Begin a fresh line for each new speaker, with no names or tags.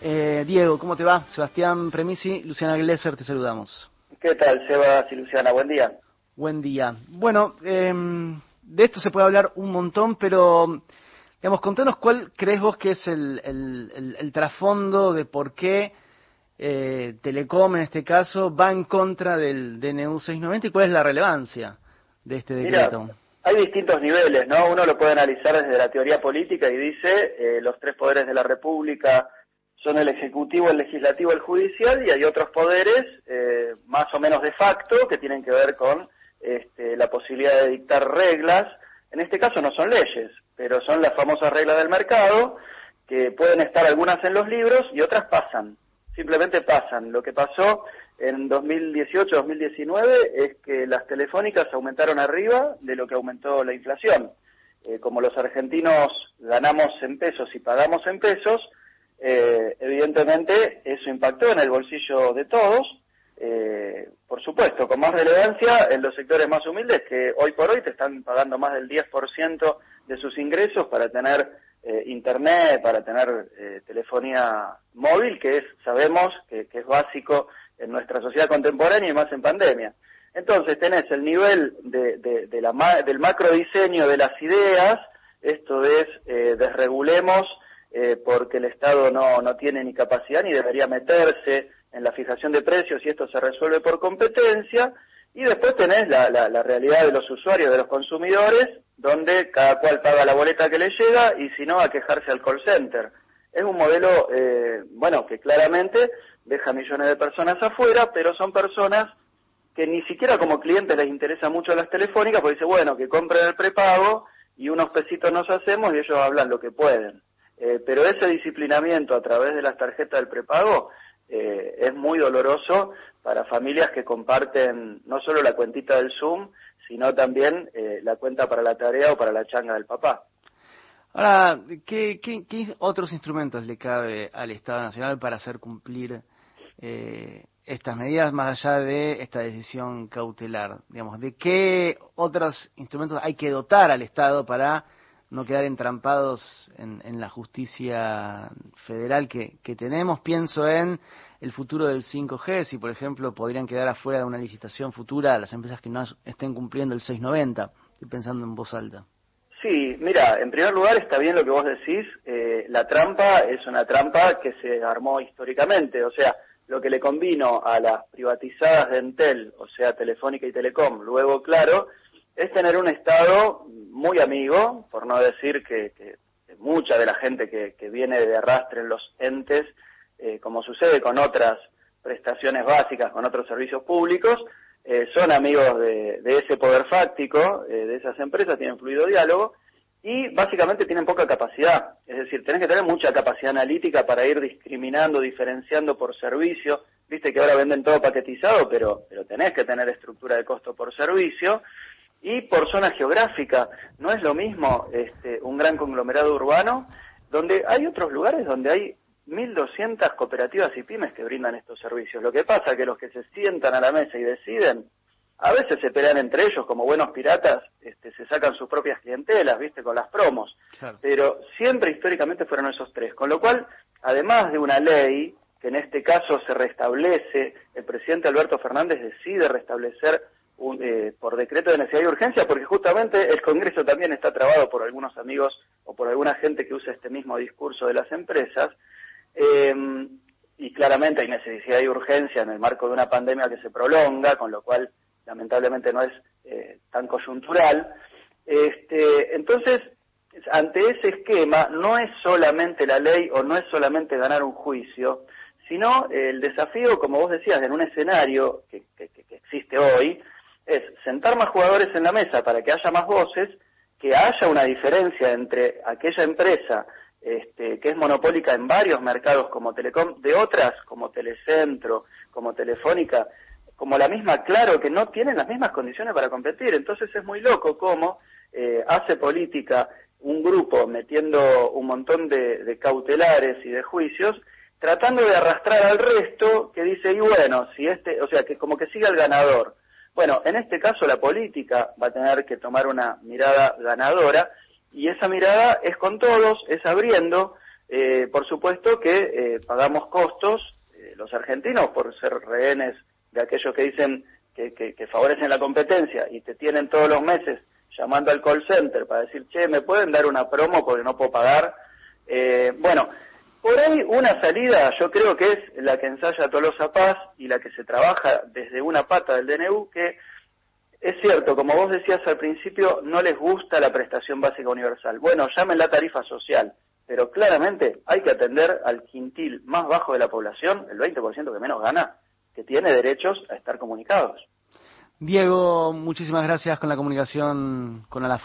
Eh, Diego, ¿cómo te va? Sebastián Premisi, Luciana Glesser, te saludamos.
¿Qué tal, Sebas y Luciana? Buen día.
Buen día. Bueno, em, de esto se puede hablar un montón, pero, digamos, contanos cuál crees vos que es el, el, trasfondo de por qué eh, Telecom, en este caso, va en contra del DNU 690 y cuál es la relevancia de este decreto
hay distintos niveles, ¿no? Uno lo puede analizar desde la teoría política y dice eh, los tres poderes de la República son el ejecutivo, el legislativo, el judicial y hay otros poderes eh, más o menos de facto que tienen que ver con este, la posibilidad de dictar reglas. En este caso no son leyes, pero son las famosas reglas del mercado que pueden estar algunas en los libros y otras pasan, simplemente pasan. Lo que pasó en 2018-2019 es que las telefónicas aumentaron arriba de lo que aumentó la inflación. Eh, como los argentinos ganamos en pesos y pagamos en pesos, eh, evidentemente eso impactó en el bolsillo de todos, eh, por supuesto, con más relevancia en los sectores más humildes que hoy por hoy te están pagando más del 10% de sus ingresos para tener internet, para tener telefonía móvil, que es, sabemos que es básico en nuestra sociedad contemporánea y más en pandemia. Entonces tenés el nivel de, de, la, del macro diseño de las ideas, esto es, eh, desregulemos eh, porque el Estado no, no tiene ni capacidad ni debería meterse en la fijación de precios y esto se resuelve por competencia, y después tenés la, la, realidad de los usuarios, de los consumidores, donde cada cual paga la boleta que le llega y si no, a quejarse al call center. Es un modelo, eh, bueno, que claramente deja millones de personas afuera, pero son personas que ni siquiera como clientes les interesa mucho las telefónicas, porque dice, bueno, que compren el prepago y unos pesitos nos hacemos y ellos hablan lo que pueden. Eh, pero ese disciplinamiento a través de las tarjetas del prepago eh, es muy doloroso para familias que comparten no solo la cuentita del Zoom, sino también eh, la cuenta para la tarea o para la changa del papá.
Ahora, ¿qué, qué, qué otros instrumentos le cabe al Estado Nacional para hacer cumplir eh, estas medidas más allá de esta decisión cautelar? Digamos, ¿de qué otros instrumentos hay que dotar al Estado para no quedar entrampados en, la justicia federal que, tenemos? Pienso en el futuro del 5G, si por ejemplo podrían quedar afuera de una licitación futura las empresas que no estén cumpliendo el 690. Estoy pensando en voz alta.
Sí, mira, en primer lugar está bien lo que vos decís. Eh, la trampa es una trampa que se armó históricamente. O sea, lo que le convino a las privatizadas de Entel, o sea, Telefónica y Telecom, luego, claro, es tener un Estado muy amigo, por no decir que, mucha de la gente que, viene de arrastre en los entes, eh, como sucede con otras prestaciones básicas, con otros servicios públicos, eh, son amigos de, ese poder fáctico, eh, de esas empresas, tienen fluido diálogo, y básicamente tienen poca capacidad. Es decir, tenés que tener mucha capacidad analítica para ir discriminando, diferenciando por servicio. Viste que ahora venden todo paquetizado, pero tenés que tener estructura de costo por servicio. Y por zona geográfica, no es lo mismo este, un gran conglomerado urbano, donde hay otros lugares donde hay 1.200 cooperativas y pymes que brindan estos servicios. Lo que pasa es que los que se sientan a la mesa y deciden a veces se pelean entre ellos como buenos piratas, este, se sacan sus propias clientelas, viste, con las promos. Pero siempre históricamente fueron esos tres. Con lo cual, además de una ley, que en este caso se restablece, el presidente Alberto Fernández decide restablecer un, eh, por decreto de necesidad y urgencia, porque justamente el Congreso también está trabado por algunos amigos o por alguna gente que usa este mismo discurso de las empresas. Eh, y claramente hay necesidad y urgencia en el marco de una pandemia que se prolonga, con lo cual lamentablemente no es eh, tan coyuntural. Este, entonces, ante ese esquema, no es solamente la ley o no es solamente ganar un juicio, sino el desafío, como vos decías, en un escenario que, existe hoy, es sentar más jugadores en la mesa para que haya más voces, que haya una diferencia entre aquella empresa este, que es monopólica en varios mercados como Telecom, de otras como Telecentro, como Telefónica, como la misma Claro, que no tienen las mismas condiciones para competir. Entonces es muy loco cómo eh, hace política un grupo metiendo un montón de, cautelares y de juicios, tratando de arrastrar al resto que dice, y bueno, si este, o sea, que como que siga el ganador. Bueno, en este caso la política va a tener que tomar una mirada ganadora y esa mirada es con todos, es abriendo, eh, por supuesto que eh, pagamos costos, eh, los argentinos, por ser rehenes de aquellos que dicen que, que, favorecen la competencia y te tienen todos los meses llamando al call center para decir, che, ¿me pueden dar una promo porque no puedo pagar? bueno, por ahí una salida yo creo que es la que ensaya Tolosa Paz y la que se trabaja desde una pata del DNU, que es cierto, como vos decías al principio, no les gusta la prestación básica universal. Bueno, llamen la tarifa social pero claramente hay que atender al quintil más bajo de la población, el 20% que menos gana, que tiene derechos a estar comunicados.
Diego, muchísimas gracias con la comunicación con la